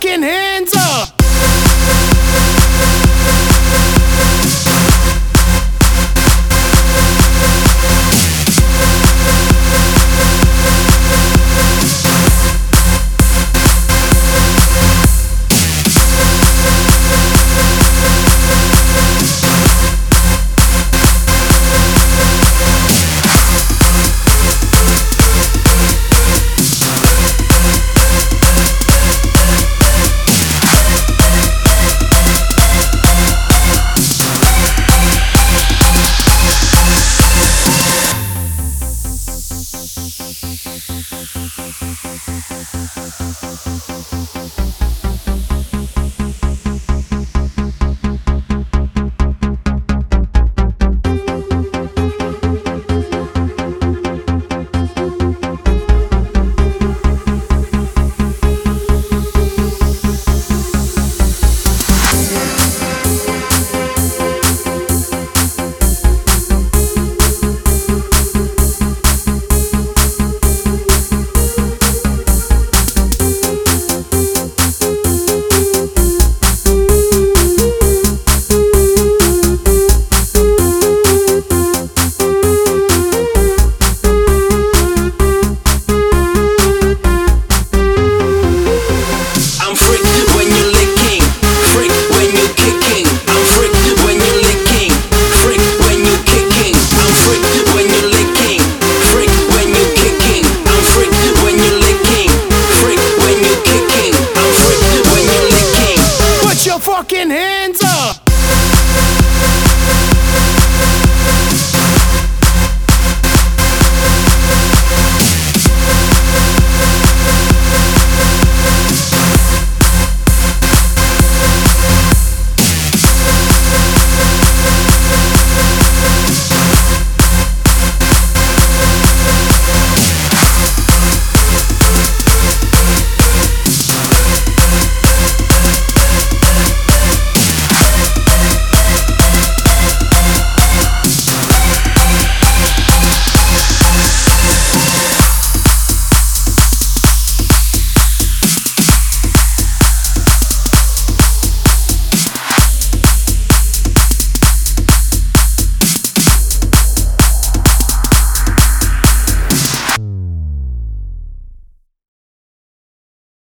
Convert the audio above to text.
fucking hands. fucking hands up.